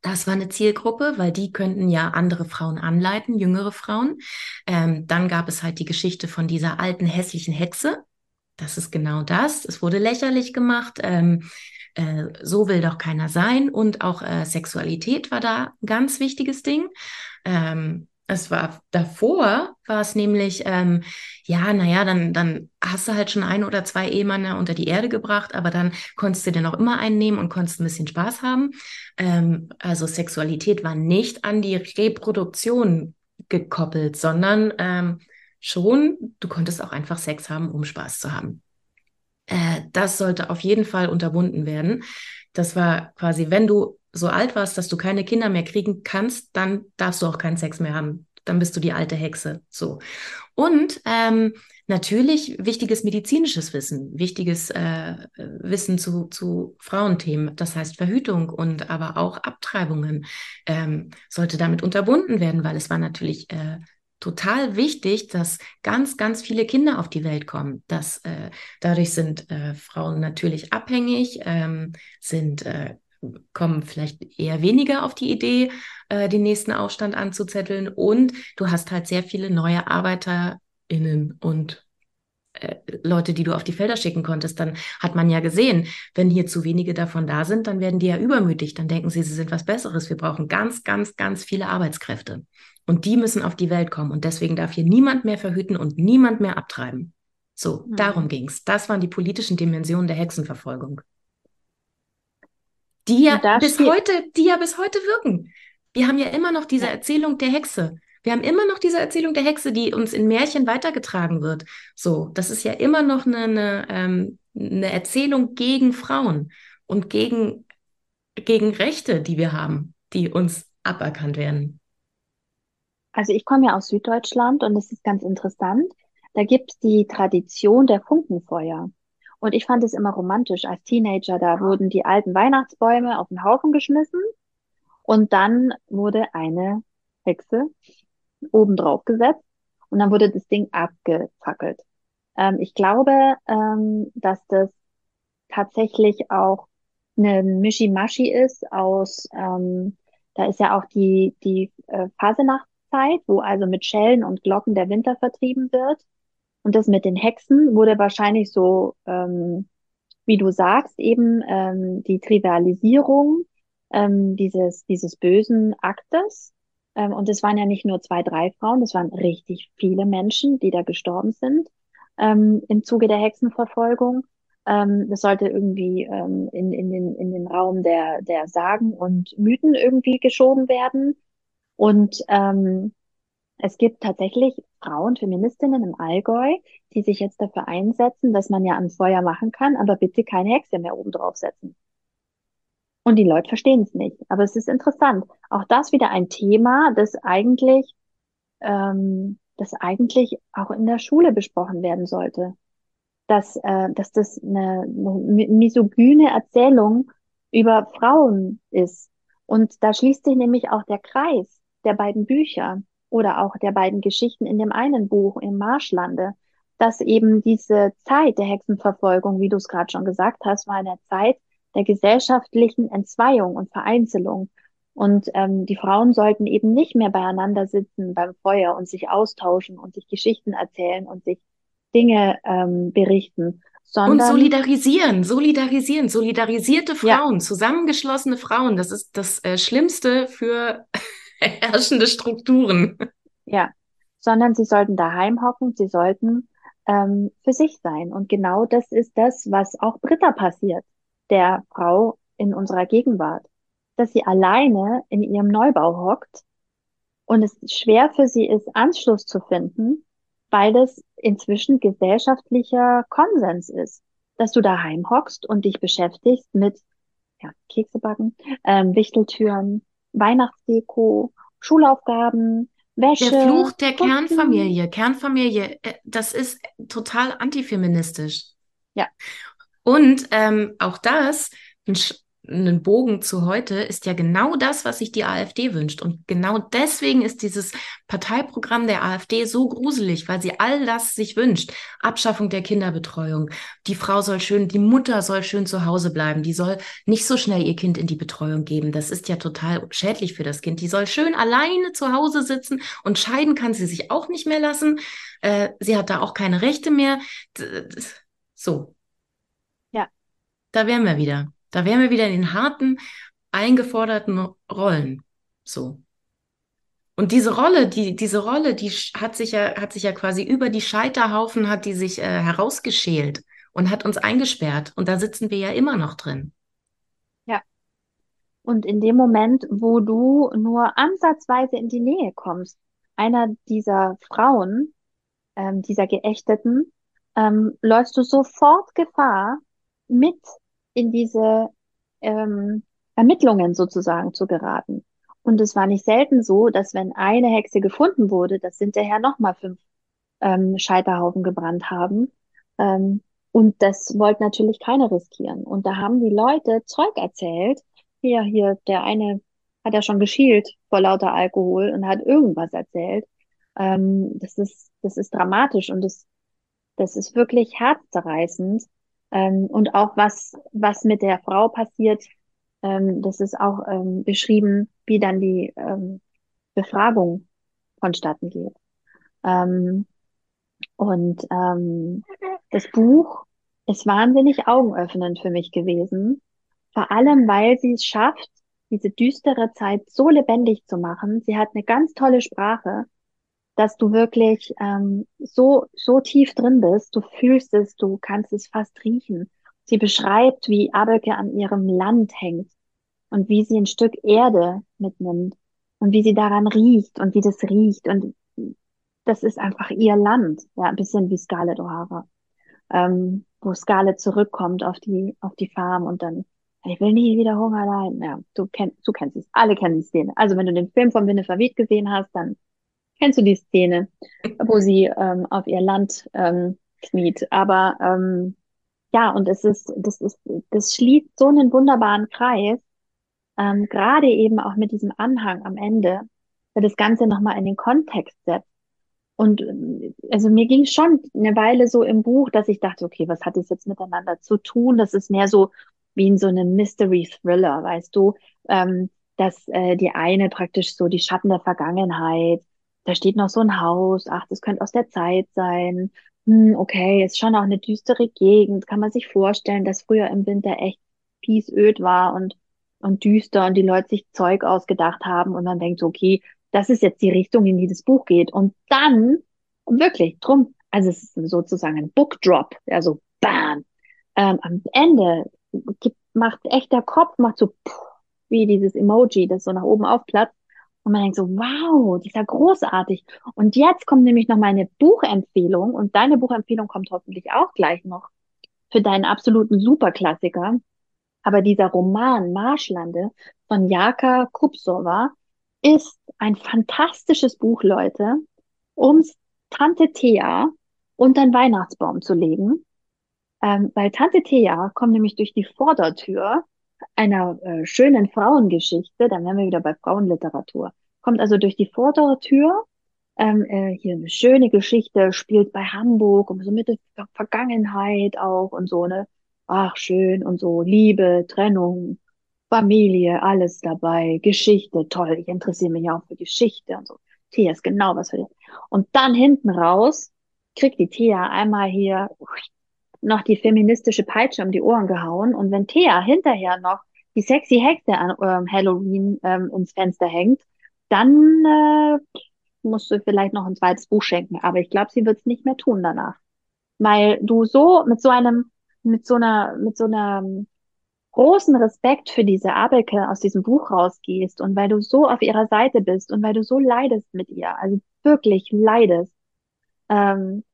S2: das war eine Zielgruppe, weil die könnten ja andere Frauen anleiten, jüngere Frauen. Ähm, dann gab es halt die Geschichte von dieser alten hässlichen Hexe. Das ist genau das. Es wurde lächerlich gemacht. Ähm, äh, so will doch keiner sein. Und auch äh, Sexualität war da ein ganz wichtiges Ding. Ähm, es war davor, war es nämlich, ähm, ja, naja, dann, dann hast du halt schon ein oder zwei Ehemänner unter die Erde gebracht, aber dann konntest du dir noch immer einen nehmen und konntest ein bisschen Spaß haben. Ähm, also Sexualität war nicht an die Reproduktion gekoppelt, sondern ähm, schon, du konntest auch einfach Sex haben, um Spaß zu haben. Äh, das sollte auf jeden Fall unterbunden werden. Das war quasi, wenn du so alt warst, dass du keine Kinder mehr kriegen kannst, dann darfst du auch keinen Sex mehr haben. Dann bist du die alte Hexe. So. Und ähm, natürlich wichtiges medizinisches Wissen, wichtiges äh, Wissen zu, zu Frauenthemen, das heißt Verhütung und aber auch Abtreibungen ähm, sollte damit unterbunden werden, weil es war natürlich äh, total wichtig, dass ganz, ganz viele Kinder auf die Welt kommen. Dass, äh, dadurch sind äh, Frauen natürlich abhängig, ähm, sind äh, kommen vielleicht eher weniger auf die Idee, äh, den nächsten Aufstand anzuzetteln. Und du hast halt sehr viele neue ArbeiterInnen und äh, Leute, die du auf die Felder schicken konntest, dann hat man ja gesehen, wenn hier zu wenige davon da sind, dann werden die ja übermütig. Dann denken sie, sie sind was Besseres. Wir brauchen ganz, ganz, ganz viele Arbeitskräfte. Und die müssen auf die Welt kommen. Und deswegen darf hier niemand mehr verhüten und niemand mehr abtreiben. So, mhm. darum ging's. Das waren die politischen Dimensionen der Hexenverfolgung die ja bis heute, die ja bis heute wirken. Wir haben ja immer noch diese Erzählung der Hexe. Wir haben immer noch diese Erzählung der Hexe, die uns in Märchen weitergetragen wird. So, das ist ja immer noch eine, eine, ähm, eine Erzählung gegen Frauen und gegen, gegen Rechte, die wir haben, die uns aberkannt werden.
S3: Also ich komme ja aus Süddeutschland und es ist ganz interessant. da gibt's die Tradition der Funkenfeuer. Und ich fand es immer romantisch als Teenager. Da wurden die alten Weihnachtsbäume auf den Haufen geschmissen und dann wurde eine Hexe obendrauf gesetzt und dann wurde das Ding abgefackelt. Ähm, ich glaube, ähm, dass das tatsächlich auch eine Mischimaschi ist aus, ähm, da ist ja auch die, die äh, Fasenachtzeit, wo also mit Schellen und Glocken der Winter vertrieben wird. Und das mit den Hexen wurde wahrscheinlich so, ähm, wie du sagst, eben ähm, die Trivialisierung ähm, dieses, dieses bösen Aktes. Ähm, und es waren ja nicht nur zwei, drei Frauen, es waren richtig viele Menschen, die da gestorben sind ähm, im Zuge der Hexenverfolgung. Ähm, das sollte irgendwie ähm, in, in, den, in den Raum der, der Sagen und Mythen irgendwie geschoben werden. Und ähm, es gibt tatsächlich Frauen, Feministinnen im Allgäu, die sich jetzt dafür einsetzen, dass man ja ein Feuer machen kann, aber bitte keine Hexe mehr oben draufsetzen. Und die Leute verstehen es nicht. Aber es ist interessant. Auch das wieder ein Thema, das eigentlich, ähm, das eigentlich auch in der Schule besprochen werden sollte. Dass, äh, dass das eine, eine misogyne Erzählung über Frauen ist. Und da schließt sich nämlich auch der Kreis der beiden Bücher oder auch der beiden Geschichten in dem einen Buch im Marschlande, dass eben diese Zeit der Hexenverfolgung, wie du es gerade schon gesagt hast, war eine Zeit der gesellschaftlichen Entzweiung und Vereinzelung. Und ähm, die Frauen sollten eben nicht mehr beieinander sitzen beim Feuer und sich austauschen und sich Geschichten erzählen und sich Dinge ähm, berichten, sondern
S2: und solidarisieren, solidarisieren, solidarisierte Frauen, ja. zusammengeschlossene Frauen. Das ist das äh, Schlimmste für herrschende Strukturen.
S3: Ja, sondern sie sollten daheim hocken, sie sollten ähm, für sich sein. Und genau das ist das, was auch Britta passiert, der Frau in unserer Gegenwart, dass sie alleine in ihrem Neubau hockt und es schwer für sie ist, Anschluss zu finden, weil das inzwischen gesellschaftlicher Konsens ist, dass du daheim hockst und dich beschäftigst mit ja, Kekse backen, ähm, Wichteltüren, Weihnachtsdeko, Schulaufgaben, Wäsche.
S2: Der Fluch der Putzen. Kernfamilie. Kernfamilie, äh, das ist total antifeministisch.
S3: Ja.
S2: Und ähm, auch das, ein einen Bogen zu heute, ist ja genau das, was sich die AfD wünscht. Und genau deswegen ist dieses Parteiprogramm der AfD so gruselig, weil sie all das sich wünscht. Abschaffung der Kinderbetreuung. Die Frau soll schön, die Mutter soll schön zu Hause bleiben. Die soll nicht so schnell ihr Kind in die Betreuung geben. Das ist ja total schädlich für das Kind. Die soll schön alleine zu Hause sitzen und scheiden kann sie sich auch nicht mehr lassen. Äh, sie hat da auch keine Rechte mehr. So.
S3: Ja.
S2: Da wären wir wieder. Da wären wir wieder in den harten, eingeforderten Rollen. So. Und diese Rolle, die, diese Rolle, die hat sich ja, hat sich ja quasi über die Scheiterhaufen, hat die sich äh, herausgeschält und hat uns eingesperrt. Und da sitzen wir ja immer noch drin.
S3: Ja. Und in dem Moment, wo du nur ansatzweise in die Nähe kommst, einer dieser Frauen, ähm, dieser Geächteten, ähm, läufst du sofort Gefahr, mit in diese ähm, Ermittlungen sozusagen zu geraten. Und es war nicht selten so, dass wenn eine Hexe gefunden wurde, dass hinterher nochmal fünf ähm, Scheiterhaufen gebrannt haben. Ähm, und das wollte natürlich keiner riskieren. Und da haben die Leute Zeug erzählt. Hier, hier, der eine hat ja schon geschielt vor lauter Alkohol und hat irgendwas erzählt. Ähm, das ist, das ist dramatisch und das, das ist wirklich herzzerreißend. Ähm, und auch was, was mit der Frau passiert, ähm, das ist auch ähm, beschrieben, wie dann die ähm, Befragung vonstatten geht. Ähm, und ähm, das Buch ist wahnsinnig augenöffnend für mich gewesen, vor allem weil sie es schafft, diese düstere Zeit so lebendig zu machen. Sie hat eine ganz tolle Sprache dass du wirklich ähm, so, so tief drin bist, du fühlst es, du kannst es fast riechen. Sie beschreibt, wie Abelke an ihrem Land hängt und wie sie ein Stück Erde mitnimmt und wie sie daran riecht und wie das riecht und das ist einfach ihr Land, ja, ein bisschen wie Scarlett O'Hara, ähm, wo Scarlett zurückkommt auf die, auf die Farm und dann, ich will nie wieder Hunger leiden. Ja, du kennst, du kennst es, alle kennen die Szene. Also wenn du den Film von Winnie Verweht gesehen hast, dann Kennst du die Szene, wo sie ähm, auf ihr Land ähm, kniet? Aber ähm, ja, und es ist, das ist, das schließt so einen wunderbaren Kreis, ähm, gerade eben auch mit diesem Anhang am Ende, der das Ganze nochmal in den Kontext setzt. Und äh, also mir ging schon eine Weile so im Buch, dass ich dachte, okay, was hat das jetzt miteinander zu tun? Das ist mehr so wie in so einem Mystery Thriller, weißt du, ähm, dass äh, die eine praktisch so die Schatten der Vergangenheit, da steht noch so ein Haus, ach, das könnte aus der Zeit sein. Hm, okay, ist schon auch eine düstere Gegend. Kann man sich vorstellen, dass früher im Winter echt piesöd war und, und düster und die Leute sich Zeug ausgedacht haben und man denkt, okay, das ist jetzt die Richtung, in die das Buch geht. Und dann, wirklich, drum, also es ist sozusagen ein Book Drop, also bam. Ähm, am Ende gibt, macht echt der Kopf, macht so pff, wie dieses Emoji, das so nach oben aufplatzt. Und man denkt so, wow, die ist ja großartig. Und jetzt kommt nämlich noch meine Buchempfehlung und deine Buchempfehlung kommt hoffentlich auch gleich noch für deinen absoluten Superklassiker. Aber dieser Roman Marschlande von Jaka Kupsova ist ein fantastisches Buch, Leute, ums Tante Thea unter den Weihnachtsbaum zu legen. Ähm, weil Tante Thea kommt nämlich durch die Vordertür einer äh, schönen Frauengeschichte, dann wären wir wieder bei Frauenliteratur, kommt also durch die vordere Tür, ähm, äh, hier eine schöne Geschichte, spielt bei Hamburg und so mit der Vergangenheit auch und so, ne? Ach, schön und so, Liebe, Trennung, Familie, alles dabei, Geschichte, toll, ich interessiere mich auch für Geschichte und so. Thea ist genau was für dich. Und dann hinten raus kriegt die Thea einmal hier noch die feministische Peitsche um die Ohren gehauen. Und wenn Thea hinterher noch die sexy Hexe an ähm, Halloween ähm, ins Fenster hängt, dann äh, musst du vielleicht noch ein zweites Buch schenken. Aber ich glaube, sie wird es nicht mehr tun danach. Weil du so mit so einem, mit so einer, mit so einer großen Respekt für diese Abelke aus diesem Buch rausgehst und weil du so auf ihrer Seite bist und weil du so leidest mit ihr, also wirklich leidest, ähm,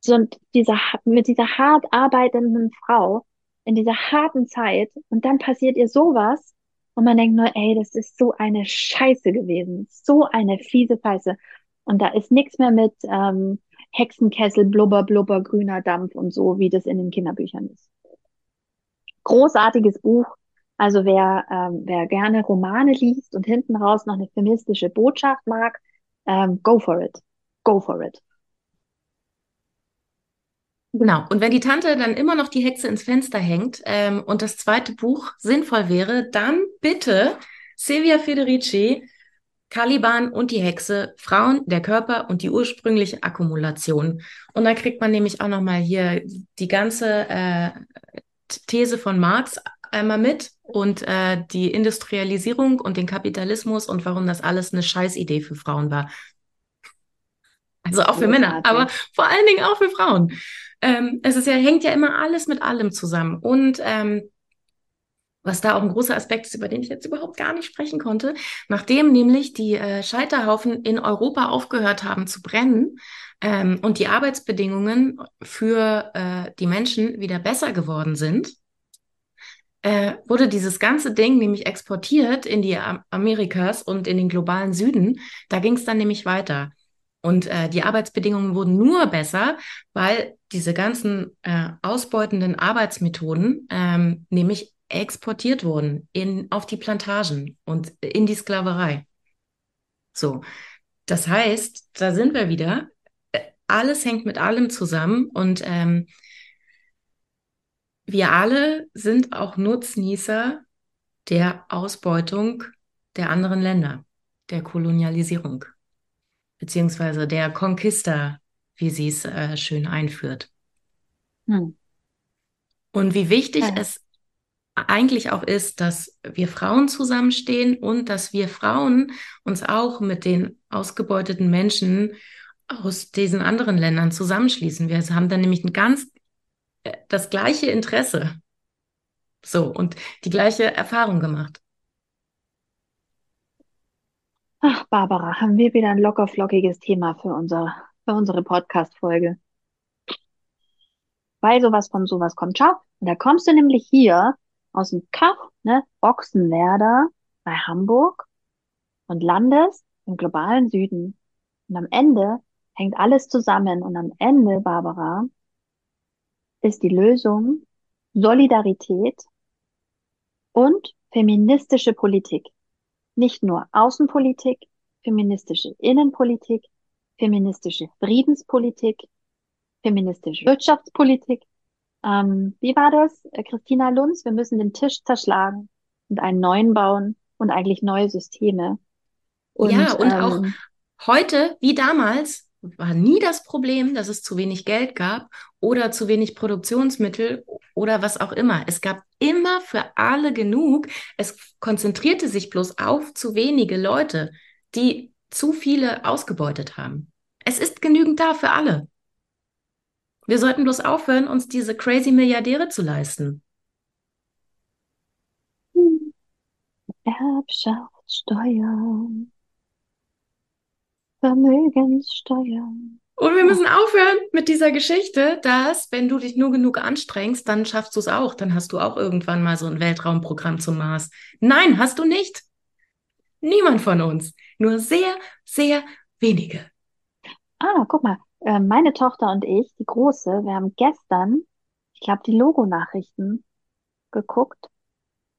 S3: so dieser, mit dieser hart arbeitenden Frau in dieser harten Zeit und dann passiert ihr sowas und man denkt nur, ey, das ist so eine Scheiße gewesen, so eine fiese Scheiße. Und da ist nichts mehr mit ähm, Hexenkessel, Blubber, Blubber, grüner Dampf und so, wie das in den Kinderbüchern ist. Großartiges Buch. Also wer, ähm, wer gerne Romane liest und hinten raus noch eine feministische Botschaft mag, ähm, go for it. Go for it.
S2: Genau. Und wenn die Tante dann immer noch die Hexe ins Fenster hängt ähm, und das zweite Buch sinnvoll wäre, dann bitte Silvia Federici, Caliban und die Hexe, Frauen, der Körper und die ursprüngliche Akkumulation. Und dann kriegt man nämlich auch nochmal hier die ganze äh, These von Marx einmal mit und äh, die Industrialisierung und den Kapitalismus und warum das alles eine Scheißidee für Frauen war. Also auch für Männer, aber vor allen Dingen auch für Frauen ähm, es ist ja, hängt ja immer alles mit allem zusammen. Und ähm, was da auch ein großer Aspekt ist, über den ich jetzt überhaupt gar nicht sprechen konnte, nachdem nämlich die äh, Scheiterhaufen in Europa aufgehört haben zu brennen ähm, und die Arbeitsbedingungen für äh, die Menschen wieder besser geworden sind, äh, wurde dieses ganze Ding nämlich exportiert in die Amerikas und in den globalen Süden. Da ging es dann nämlich weiter. Und äh, die Arbeitsbedingungen wurden nur besser, weil diese ganzen äh, ausbeutenden Arbeitsmethoden ähm, nämlich exportiert wurden in, auf die Plantagen und in die Sklaverei. So, das heißt, da sind wir wieder. Äh, alles hängt mit allem zusammen und ähm, wir alle sind auch Nutznießer der Ausbeutung der anderen Länder, der Kolonialisierung beziehungsweise der Conquista, wie sie es äh, schön einführt. Hm. Und wie wichtig ja. es eigentlich auch ist, dass wir Frauen zusammenstehen und dass wir Frauen uns auch mit den ausgebeuteten Menschen aus diesen anderen Ländern zusammenschließen. Wir haben dann nämlich ein ganz äh, das gleiche Interesse. So und die gleiche Erfahrung gemacht.
S3: Ach, Barbara, haben wir wieder ein locker flockiges Thema für unser, für unsere Podcast-Folge. Weil sowas von sowas kommt. Schau, und da kommst du nämlich hier aus dem Kaff, ne, Ochsenwerder bei Hamburg und landest im globalen Süden Und am Ende hängt alles zusammen und am Ende, Barbara, ist die Lösung Solidarität und feministische Politik. Nicht nur Außenpolitik, feministische Innenpolitik, feministische Friedenspolitik, feministische Wirtschaftspolitik. Ähm, wie war das? Äh, Christina Lunz, wir müssen den Tisch zerschlagen und einen neuen bauen und eigentlich neue Systeme.
S2: Und, ja, und ähm, auch heute, wie damals, war nie das Problem, dass es zu wenig Geld gab oder zu wenig Produktionsmittel oder was auch immer. Es gab immer für alle genug. Es konzentrierte sich bloß auf zu wenige Leute, die zu viele ausgebeutet haben. Es ist genügend da für alle. Wir sollten bloß aufhören, uns diese crazy Milliardäre zu leisten.
S3: Erbschaftssteuer. Vermögenssteuer.
S2: Und wir müssen aufhören mit dieser Geschichte, dass wenn du dich nur genug anstrengst, dann schaffst du es auch. Dann hast du auch irgendwann mal so ein Weltraumprogramm zum Mars. Nein, hast du nicht. Niemand von uns. Nur sehr, sehr wenige.
S3: Ah, guck mal. Äh, meine Tochter und ich, die Große, wir haben gestern, ich glaube, die Logo-Nachrichten geguckt.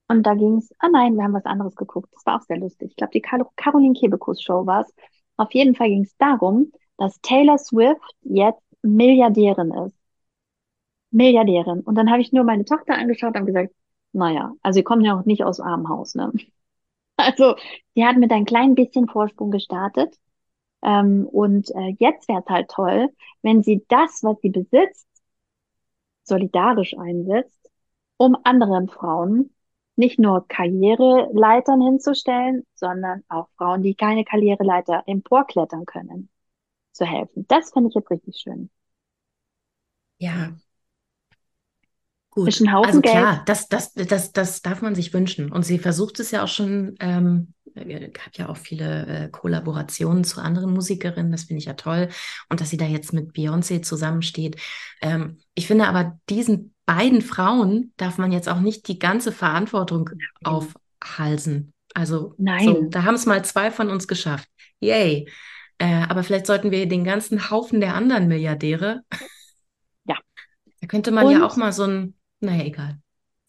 S3: Und da ging es, ah nein, wir haben was anderes geguckt. Das war auch sehr lustig. Ich glaube, die Carol Caroline Kebekus Show war es. Auf jeden Fall ging es darum, dass Taylor Swift jetzt Milliardärin ist. Milliardärin. Und dann habe ich nur meine Tochter angeschaut und gesagt, naja, also sie kommt ja auch nicht aus armem Haus, ne? Also, sie hat mit ein klein bisschen Vorsprung gestartet. Ähm, und äh, jetzt wäre es halt toll, wenn sie das, was sie besitzt, solidarisch einsetzt, um anderen Frauen nicht nur Karriereleitern hinzustellen, sondern auch Frauen, die keine Karriereleiter emporklettern können, zu helfen. Das finde ich jetzt richtig schön.
S2: Ja. Gut. Ist ein Haufen also klar, das, das, das, das darf man sich wünschen. Und sie versucht es ja auch schon, ähm, hat ja auch viele äh, Kollaborationen zu anderen Musikerinnen, das finde ich ja toll. Und dass sie da jetzt mit Beyoncé zusammensteht. Ähm, ich finde aber diesen beiden Frauen darf man jetzt auch nicht die ganze Verantwortung aufhalsen. Also Nein. So, da haben es mal zwei von uns geschafft. Yay. Äh, aber vielleicht sollten wir den ganzen Haufen der anderen Milliardäre.
S3: Ja.
S2: Da könnte man Und, ja auch mal so ein, naja, egal.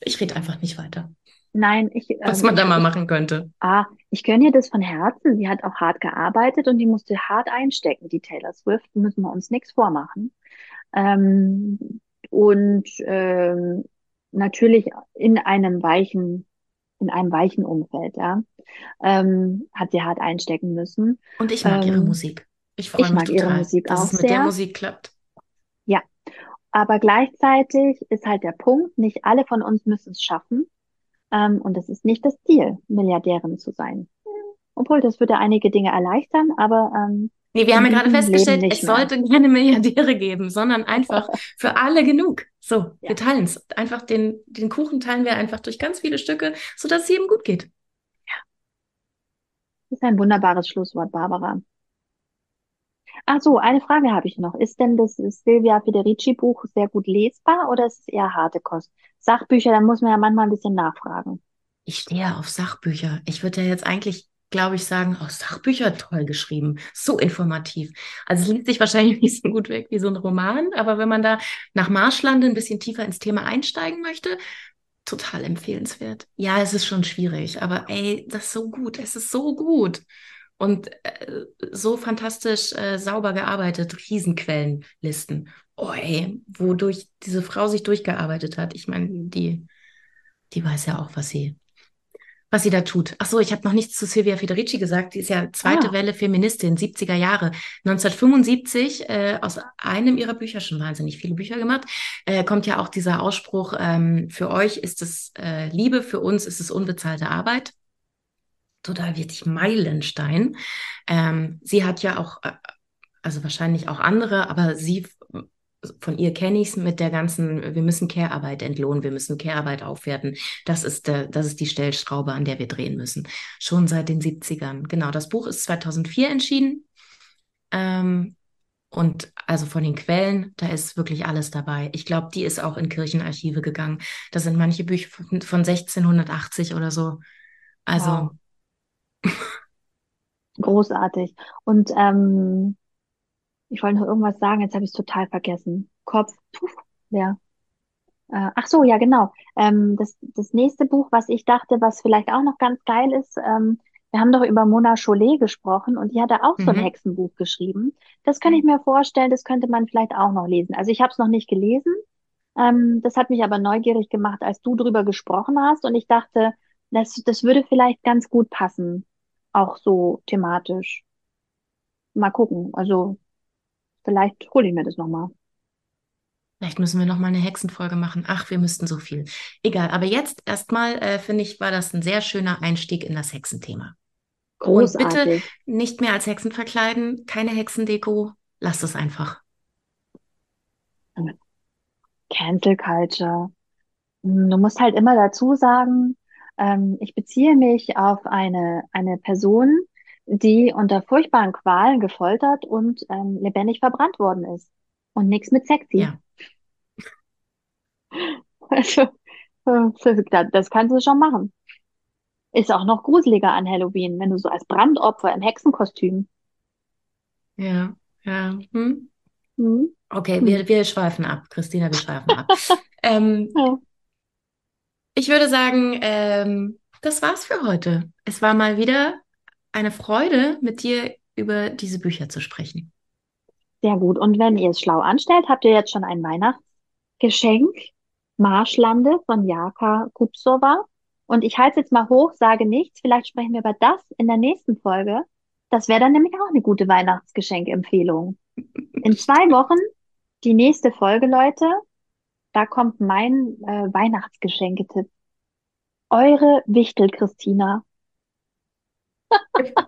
S2: Ich rede einfach nicht weiter.
S3: Nein, ich.
S2: Was ähm, man da mal machen könnte.
S3: Ah, ich gönne ihr das von Herzen. Sie hat auch hart gearbeitet und die musste hart einstecken, die Taylor Swift. Müssen wir uns nichts vormachen. Ähm, und ähm, natürlich in einem weichen, in einem weichen Umfeld, ja, ähm, hat sie hart einstecken müssen.
S2: Und ich mag ähm, ihre Musik. Ich freue mich mag total, ihre Musik dass auch es mit sehr. der Musik klappt.
S3: Aber gleichzeitig ist halt der Punkt, nicht alle von uns müssen es schaffen. Ähm, und es ist nicht das Ziel, Milliardärin zu sein. Obwohl, das würde einige Dinge erleichtern, aber ähm,
S2: Nee, wir haben ja gerade festgestellt, es mehr. sollte keine Milliardäre geben, sondern einfach für alle genug. So, ja. wir teilen es. Einfach den, den Kuchen teilen wir einfach durch ganz viele Stücke, sodass es jedem gut geht.
S3: Ja. Das ist ein wunderbares Schlusswort, Barbara. Ach so, eine Frage habe ich noch. Ist denn das Silvia Federici Buch sehr gut lesbar oder ist es eher harte Kost? Sachbücher, da muss man ja manchmal ein bisschen nachfragen.
S2: Ich stehe auf Sachbücher. Ich würde ja jetzt eigentlich glaube ich, sagen, oh, Sachbücher toll geschrieben, so informativ. Also es liest sich wahrscheinlich nicht so gut weg wie so ein Roman, aber wenn man da nach Marschlande ein bisschen tiefer ins Thema einsteigen möchte, total empfehlenswert. Ja, es ist schon schwierig, aber ey, das ist so gut, es ist so gut. Und äh, so fantastisch äh, sauber gearbeitet, Riesenquellenlisten. Oh ey, wodurch diese Frau sich durchgearbeitet hat. Ich meine, die, die weiß ja auch, was sie was sie da tut. Ach so, ich habe noch nichts zu Silvia Federici gesagt. Die ist ja zweite ah. Welle Feministin, 70er Jahre. 1975, äh, aus einem ihrer Bücher, schon wahnsinnig viele Bücher gemacht, äh, kommt ja auch dieser Ausspruch, ähm, für euch ist es äh, Liebe, für uns ist es unbezahlte Arbeit. Total wirklich Meilenstein. Ähm, sie hat ja auch, äh, also wahrscheinlich auch andere, aber sie von ihr kenne ich es mit der ganzen, wir müssen Care-Arbeit entlohnen, wir müssen Care-Arbeit aufwerten. Das ist, der, das ist die Stellschraube, an der wir drehen müssen. Schon seit den 70ern. Genau, das Buch ist 2004 entschieden. Ähm, und also von den Quellen, da ist wirklich alles dabei. Ich glaube, die ist auch in Kirchenarchive gegangen. Das sind manche Bücher von, von 1680 oder so. Also. Wow.
S3: Großartig. Und ähm, ich wollte noch irgendwas sagen, jetzt habe ich es total vergessen. Kopf, puff, ja. Äh, ach so, ja, genau. Ähm, das, das nächste Buch, was ich dachte, was vielleicht auch noch ganz geil ist, ähm, wir haben doch über Mona Chollet gesprochen und die hat da auch so ein
S2: Mhm.
S3: Hexenbuch geschrieben. Das kann ich mir vorstellen, das könnte man vielleicht auch noch lesen. Also ich habe es noch nicht gelesen. Ähm, das hat mich aber neugierig gemacht, als du drüber gesprochen hast und ich dachte, das, das würde vielleicht ganz gut passen, auch so thematisch. Mal gucken. Also vielleicht hole ich mir das nochmal.
S2: Vielleicht müssen wir noch mal eine Hexenfolge machen. Ach, wir müssten so viel. Egal, aber jetzt erstmal, äh, finde ich, war das ein sehr schöner Einstieg in das Hexenthema. Und bitte
S3: Großartig.
S2: nicht mehr als Hexen verkleiden, keine Hexendeko, lasst es einfach.
S3: Cancel Culture. Hm, Du musst halt immer dazu sagen, ähm, ich beziehe mich auf eine, eine Person, die unter furchtbaren Qualen gefoltert und ähm, lebendig verbrannt worden ist. Und nichts mit sexy.
S2: Ja,
S3: Also, äh, das kannst du schon machen. Ist auch noch gruseliger an Halloween, wenn du so als Brandopfer im Hexenkostüm.
S2: ja, ja. Hm?
S3: Hm?
S2: Okay, wir, wir schweifen ab. Christina, wir schweifen ab. Ähm,
S3: Ja.
S2: Ich würde sagen, ähm, das war's für heute. Es war mal wieder eine Freude, mit dir über diese Bücher zu sprechen.
S3: Sehr gut. Und wenn ihr es schlau anstellt, habt ihr jetzt schon ein Weihnachtsgeschenk. Marschlande von Jaka Kupsova. Und ich halte jetzt mal hoch, sage nichts. Vielleicht sprechen wir über das in der nächsten Folge. Das wäre dann nämlich auch eine gute Weihnachtsgeschenkempfehlung. In zwei Wochen die nächste Folge, Leute. Da kommt mein äh, Weihnachtsgeschenketipp. Eure Wichtel, Christina.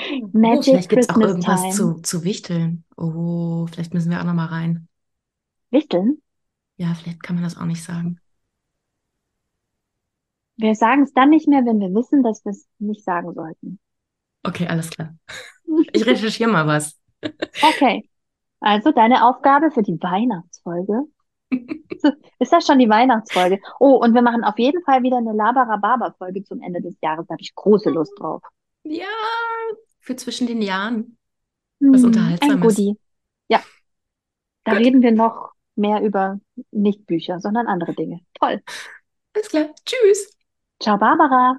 S2: Oh,
S3: Magic
S2: vielleicht gibt's auch
S3: Christmas
S2: irgendwas
S3: Time.
S2: zu, zu wichteln. Oh, vielleicht müssen wir auch noch mal rein.
S3: Wichteln?
S2: Ja, vielleicht kann man das auch nicht sagen.
S3: Wir sagen es dann nicht mehr, wenn wir wissen, dass wir es nicht sagen sollten.
S2: Okay, alles klar. Ich recherchiere mal was.
S3: Okay. Also deine Aufgabe für die Weihnachtsfolge. Ist das schon die Weihnachtsfolge? Oh, und wir machen auf jeden Fall wieder eine Labarababa-Folge zum Ende des Jahres. Da habe ich große Lust drauf.
S2: Ja, für zwischen den Jahren. Was
S3: Hm, ein
S2: Unterhaltsames.
S3: Goodie. Ja, da
S2: Gut.
S3: reden wir noch mehr über nicht Bücher, sondern andere Dinge. Toll.
S2: Alles klar. Tschüss.
S3: Ciao, Barbara.